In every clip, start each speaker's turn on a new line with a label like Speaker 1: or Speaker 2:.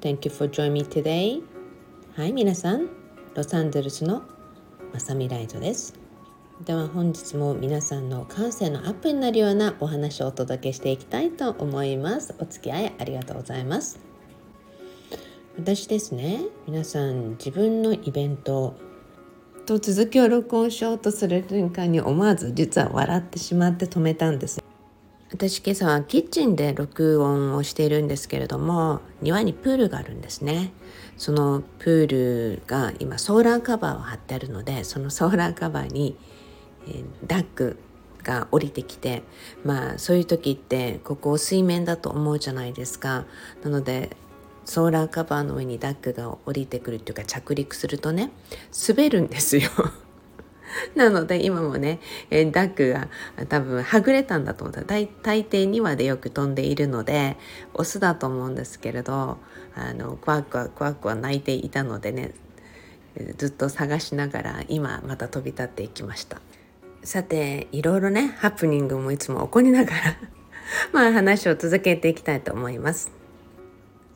Speaker 1: Thank you for joining me today. はい皆さんロサンゼルスのまさみライトです。では本日も皆さんの感性のアップになるようなお話をお届けしていきたいと思います。お付き合いありがとうございます。私ですね。皆さん自分のイベントと続きを録音しようとする瞬間に思わず実は笑ってしまって止めたんです。私今朝はキッチンで録音をしているんですけれども庭にプールがあるんですね。そのプールが今ソーラーカバーを貼ってあるのでそのソーラーカバーに、えー、ダックが降りてきてまあそういう時ってここ水面だと思うじゃないですか。なのでソーラーカバーの上にダックが降りてくるっていうか着陸するとね滑るんですよ。なので今もね、えダックが多分はぐれたんだと思った大大抵2話でよく飛んでいるのでオスだと思うんですけれどあのクワクワクワクワ泣いていたのでねずっと探しながら今また飛び立っていきました。さていろいろねハプニングもいつも起こりながら まあ話を続けていきたいと思います。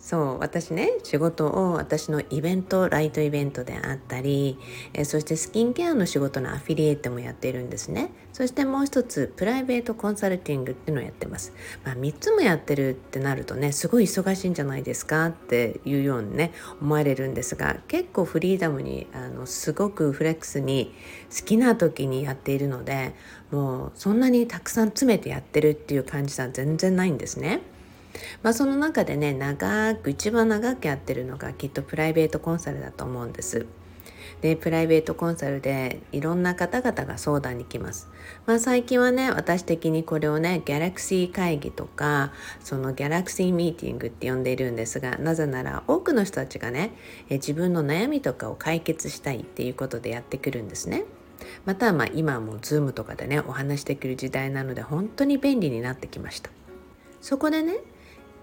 Speaker 1: そう私ね仕事を私のイベントライトイベントであったり、えそしてスキンケアの仕事のアフィリエイトもやっているんですね。そしてもう一つプライベートコンサルティングっていうのをやってます、まあ、3つもやってるってなるとねすごい忙しいんじゃないですか？っていうようにね思われるんですが結構フリーダムにあのすごくフレックスに好きな時にやっているのでもうそんなにたくさん詰めてやってるっていう感じは全然ないんですね。まあ、その中でね長く一番長くやってるのがきっとプライベートコンサルだと思うんです。でプライベートコンサルでいろんな方々が相談に来ます。まあ、最近はね私的にこれをねギャラクシー会議とかそのギャラクシーミーティングって呼んでいるんですがなぜなら多くの人たちがねえ自分の悩みとかを解決したいっていうことでやってくるんですね。またはま今はもう Zoom とかでねお話してくる時代なので本当に便利になってきました。そこでね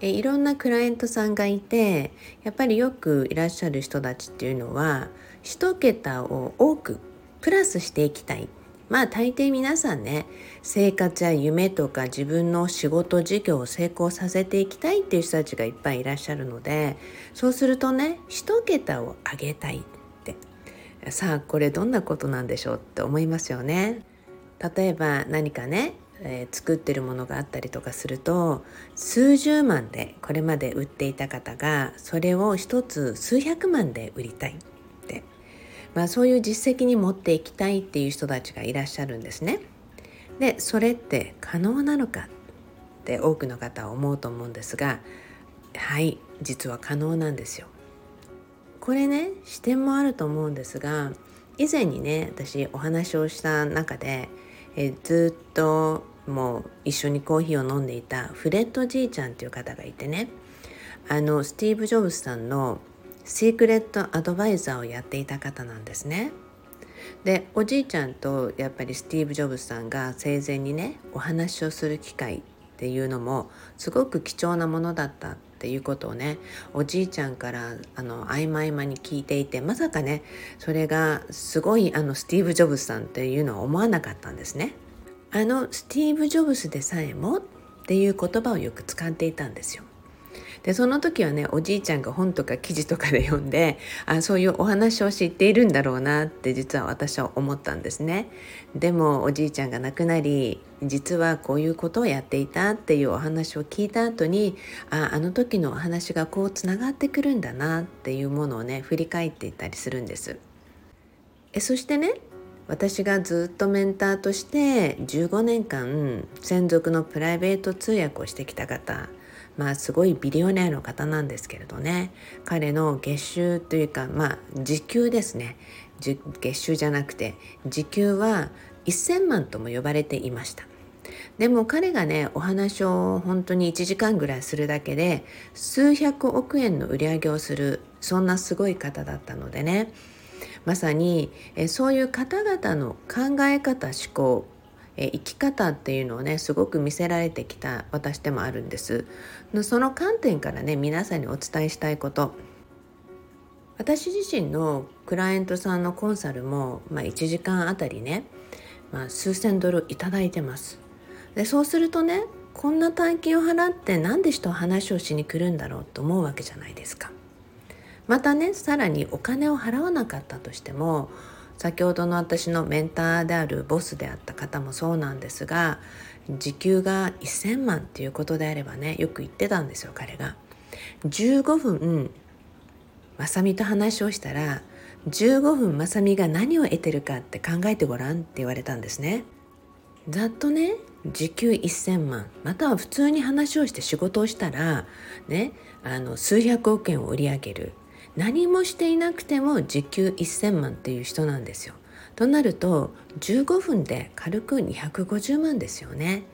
Speaker 1: えいろんなクライアントさんがいてやっぱりよくいらっしゃる人たちっていうのは1桁を多くプラスしていきたいまあ大抵皆さんね生活や夢とか自分の仕事事業を成功させていきたいっていう人たちがいっぱいいらっしゃるのでそうするとね1桁を上げたいってさあこれどんなことなんでしょうって思いますよね。例えば何かねえー、作ってるものがあったりとかすると数十万でこれまで売っていた方がそれを一つ数百万で売りたいって、まあ、そういう実績に持っていきたいっていう人たちがいらっしゃるんですね。でそれって可能なのかって多くの方は思うと思うんですがはい実は可能なんですよ。これね視点もあると思うんですが以前にね私お話をした中でえずっともう一緒にコーヒーを飲んでいたフレッドじいちゃんっていう方がいてねあのスティーブ・ジョブズさんのシークレットアドバイザーをやっていた方なんですね。でおじいちゃんとやっぱりスティーブ・ジョブズさんが生前にねお話をする機会っていうのもすごく貴重なものだったっていうことをねおじいちゃんからあの合間合間に聞いていてまさかねそれがすごいあのスティーブ・ジョブズさんっていうのは思わなかったんですね。あのスティーブ・ジョブズでさえもっていう言葉をよく使っていたんですよ。でその時はねおじいちゃんが本とか記事とかで読んであそういうお話を知っているんだろうなって実は私は思ったんですね。でもおじいちゃんが亡くなり実はこういうことをやっていたっていうお話を聞いた後にああの時のお話がこうつながってくるんだなっていうものをね振り返っていったりするんです。えそしてね私がずっとメンターとして15年間専属のプライベート通訳をしてきた方まあすごいビリオネアの方なんですけれどね。彼の月収というかまあ時給ですね。月収じゃなくて時給は1000万とも呼ばれていました。でも彼がねお話を本当に1時間ぐらいするだけで数百億円の売り上げをするそんなすごい方だったのでねまさにえそういう方々の考え方思考え生き方っていうのをねすごく見せられてきた私でもあるんです。その観点からね皆さんにお伝えしたいこと。私自身のクライアントさんのコンサルも、まあ、1時間あたりね、まあ、数千ドルいただいてます。でそうするとねこんな大金を払って何で人は話をしに来るんだろうと思うわけじゃないですか。またねさらにお金を払わなかったとしても先ほどの私のメンターであるボスであった方もそうなんですが時給が1,000万っていうことであればねよく言ってたんですよ彼が。15分まさみと話をしたら15分まさみが何を得てるかって考えてごらんって言われたんですね。ざっとね時給1,000万または普通に話をして仕事をしたらねあの数百億円を売り上げる何もしていなくても時給1,000万っていう人なんですよ。となると15分で軽く250万ですよね。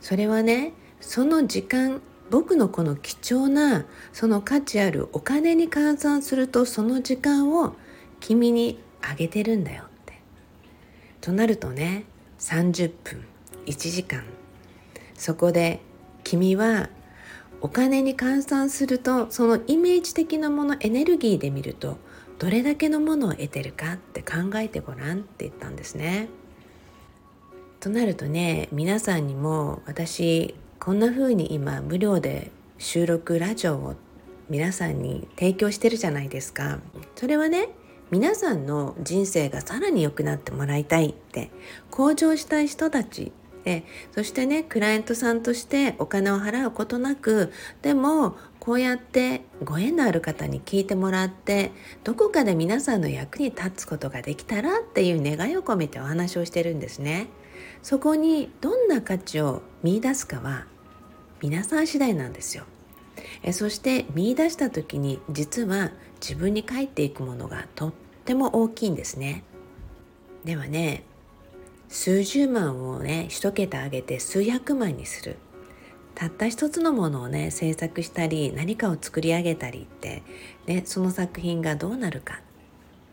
Speaker 1: それはねその時間僕のこの貴重なその価値あるお金に換算するとその時間を君にあげてるんだよって。となるとね30分1時間そこで君はお金に換算するとそのイメージ的なものエネルギーで見るとどれだけのものを得てるかって考えてごらんって言ったんですね。となるとね皆さんにも私こんな風に今無料で収録ラジオを皆さんに提供してるじゃないですか。それはね皆さんの人生がさらに良くなってもらいたいって向上したい人たちでそしてねクライアントさんとしてお金を払うことなくでもこうやってご縁のある方に聞いてもらってどこかで皆さんの役に立つことができたらっていう願いを込めてお話をしてるんですね。そこにどんな価値を見いだすかは皆さん次第なんですよ。えそして見いだした時に実は自分に返っていくものがとっても大きいんですね。ではね数十万をね一桁上げて数百万にする。たった一つのものをね制作したり何かを作り上げたりって、ね、その作品がどうなるか。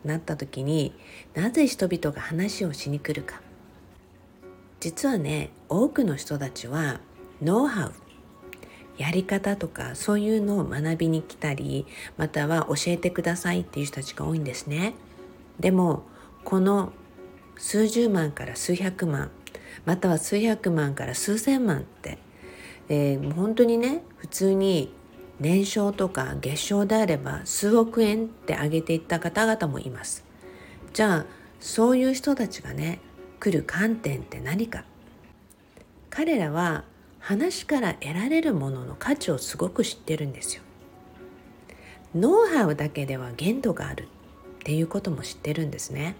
Speaker 1: なった時になぜ人々が話をしに来るか。実はね多くの人たちはノウハウ。やり方とかそういうのを学びに来たりまたは教えてくださいっていう人たちが多いんですね。でもこの数十万から数百万または数百万から数千万って、えー、本当にね普通に年商とか月賞であれば数億円って上げていった方々もいます。じゃあそういう人たちがね来る観点って何か。彼らは話から得られるものの価値をすごく知ってるんですよ。ノウハウだけでは限度があるっていうことも知ってるんですね。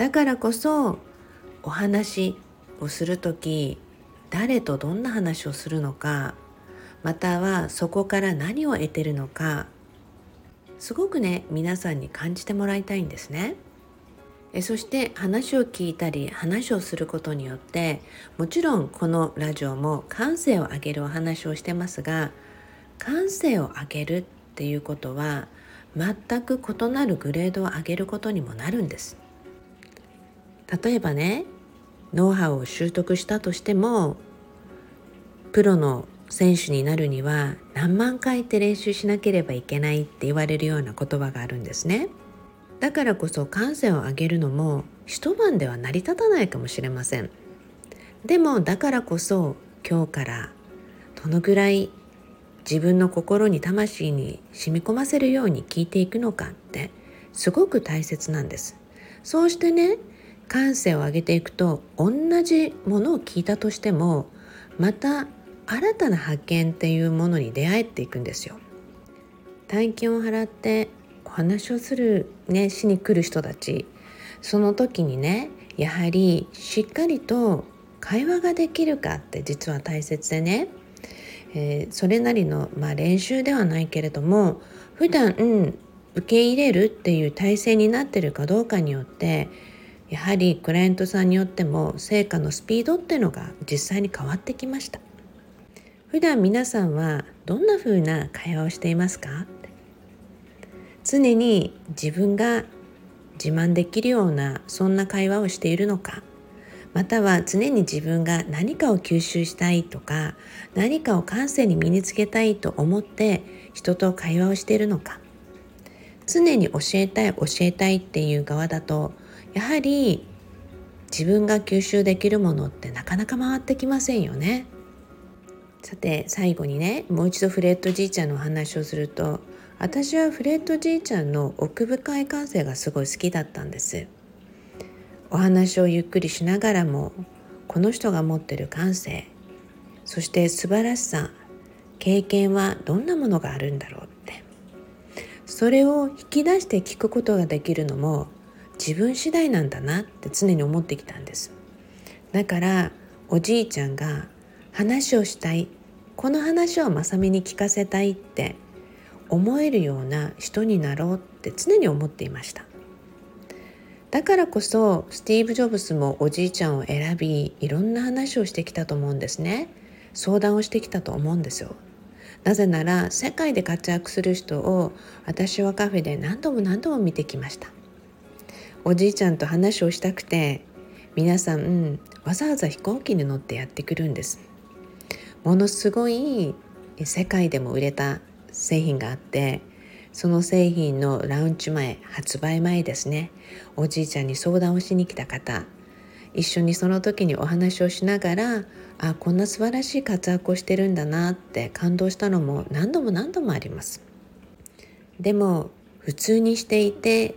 Speaker 1: だからこそお話をする時誰とどんな話をするのかまたはそこから何を得てるのかすごくね皆さんに感じてもらいたいんですね。えそして話を聞いたり話をすることによってもちろんこのラジオも感性を上げるお話をしてますが感性を上げるっていうことは全く異なるグレードを上げることにもなるんです。例えばねノウハウを習得したとしてもプロの選手になるには何万回って練習しなければいけないって言われるような言葉があるんですね。だからこそ感性を上げるのも一晩では成り立たないかもしれません。でもだからこそ今日からどのぐらい自分の心に魂に染み込ませるように聞いていくのかってすごく大切なんです。そうしてね感性を上げていくと同じものを聞いたとしてもまた新たな発見っていうものに出会えていくんですよ。大金を払ってお話をするねしに来る人たちその時にねやはりしっかりと会話ができるかって実は大切でね、えー、それなりの、まあ、練習ではないけれども普段、うん、受け入れるっていう体制になってるかどうかによってやはりクライアントさんによっても成果のスピードっていうのが実際に変わってきました。普段皆さんはどんな風な会話をしていますか？常に自分が自慢できるようなそんな会話をしているのか？または常に自分が何かを吸収したいとか何かを感性に身につけたいと思って人と会話をしているのか？常に教えたい教えたいっていう側だとやはり自分が吸収できるものってなかなか回ってきませんよね。さて最後にねもう一度フレッドじいちゃんのお話をすると私はフレッドじいちゃんの奥深い感性がすごい好きだったんですお話をゆっくりしながらもこの人が持ってる感性そして素晴らしさ経験はどんなものがあるんだろうってそれを引き出して聞くことができるのも自分次第なんだなって常に思ってきたんです。だからおじいちゃんが話をしたい。この話をまさみに聞かせたいって思えるような人になろうって常に思っていました。だからこそスティーブ・ジョブズもおじいちゃんを選びいろんな話をしてきたと思うんですね。相談をしてきたと思うんですよ。なぜなら世界で活躍する人を私はカフェで何度も何度も見てきました。おじいちゃんと話をしたくて皆さん、うん、わざわざ飛行機に乗ってやってくるんです。ものすごい世界でも売れた製品があってその製品のラウンチ前発売前ですね。おじいちゃんに相談をしに来た方一緒にその時にお話をしながらあこんな素晴らしい活躍をしてるんだなって感動したのも何度も何度もあります。でも普通にしていて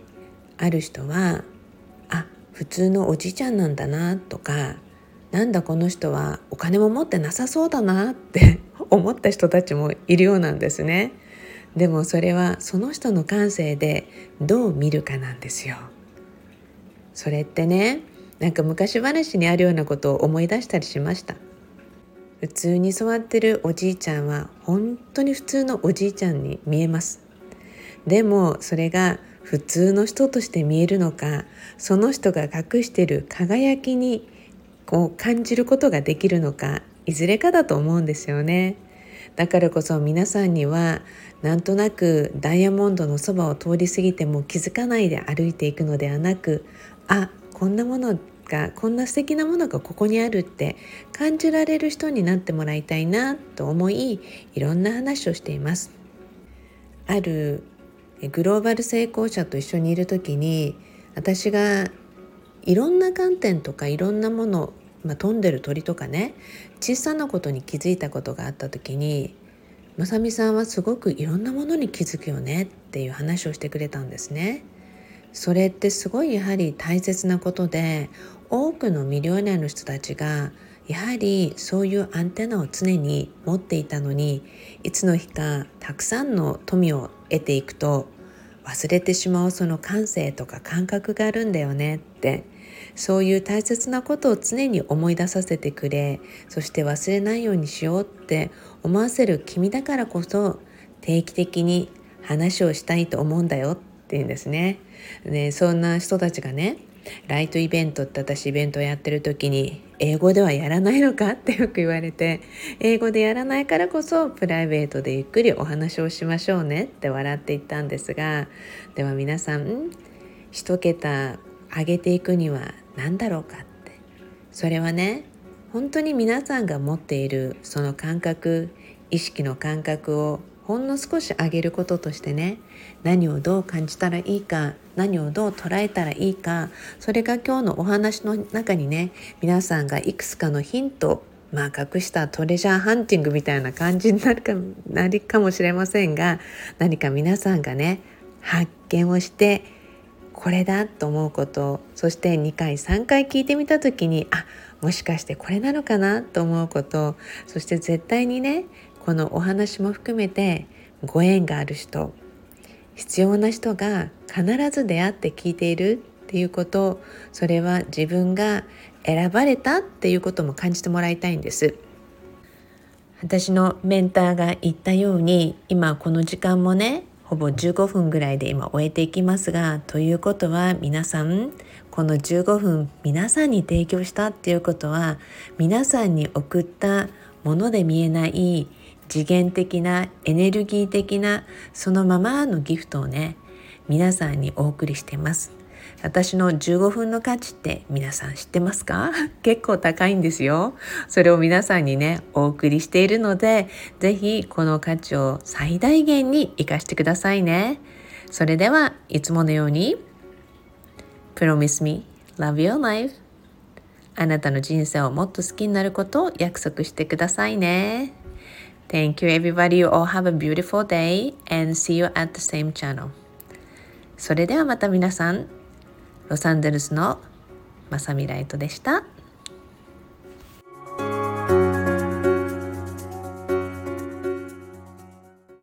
Speaker 1: ある人はあ普通のおじいちゃんなんだなとかなんだこの人はお金も持ってなさそうだなって 思った人たちもいるようなんですね。でもそれはその人の感性でどう見るかなんですよ。それってねなんか昔話にあるようなことを思い出したりしました。普通に座ってるおじいちゃんは本当に普通のおじいちゃんに見えます。でもそれが普通の人として見えるのかその人が隠してる輝きにこう感じることができるのかいずれかだと思うんですよね。だからこそ皆さんにはなんとなくダイヤモンドのそばを通り過ぎても気づかないで歩いていくのではなくあこんなものがこんな素敵なものがここにあるって感じられる人になってもらいたいなと思いいろんな話をしています。あるグローバル成功者と一緒にいる時に私がいろんな観点とかいろんなもの、まあ、飛んでる鳥とかね小さなことに気づいたことがあった時にまさみさんはすごくいろんなものに気づくよねっていう話をしてくれたんですね。それってすごいやはり大切なことで多くのミリオネアの人たちがやはりそういうアンテナを常に持っていたのにいつの日かたくさんの富を得ていくと忘れてしまうその感性とか感覚があるんだよねってそういう大切なことを常に思い出させてくれそして忘れないようにしようって思わせる君だからこそ定期的に話をしたいと思うんだよっていうんですね。ねそんな人たちがねライトイベントって私イベントをやってる時に英語ではやらないのかってよく言われて英語でやらないからこそプライベートでゆっくりお話をしましょうねって笑って言ったんですがでは皆さん一桁上げていくには何だろうかって。それはね本当に皆さんが持っているその感覚意識の感覚をほんの少し上げることとしてね何をどう感じたらいいか何をどう捉えたらいいかそれが今日のお話の中にね皆さんがいくつかのヒントまあ隠したトレジャーハンティングみたいな感じになるかなりかもしれませんが何か皆さんがね発見をしてこれだと思うことそして2回3回聞いてみた時にあもしかしてこれなのかなと思うことそして絶対にねこのお話も含めてご縁がある人必要な人が必ず出会って聞いているっていうことそれは自分が選ばれたっていうことも感じてもらいたいんです。私のメンターが言ったように今この時間もねほぼ15分ぐらいで今終えていきますがということは皆さんこの15分皆さんに提供したっていうことは皆さんに送ったもので見えない次元的なエネルギー的なそのままのギフトをね皆さんにお送りしてます私の15分の価値って皆さん知ってますか？結構高いんですよ。それを皆さんにね、お送りしているので、ぜひこの価値を最大限に活かしてくださいね。それではいつものように、Promise me, love your life. あなたの人生をもっと好きになることを約束してくださいね。Thank you everybody. You all have a beautiful day and see you at the same channel. それではまた皆さん、ロサンゼルスのまさみライトでした。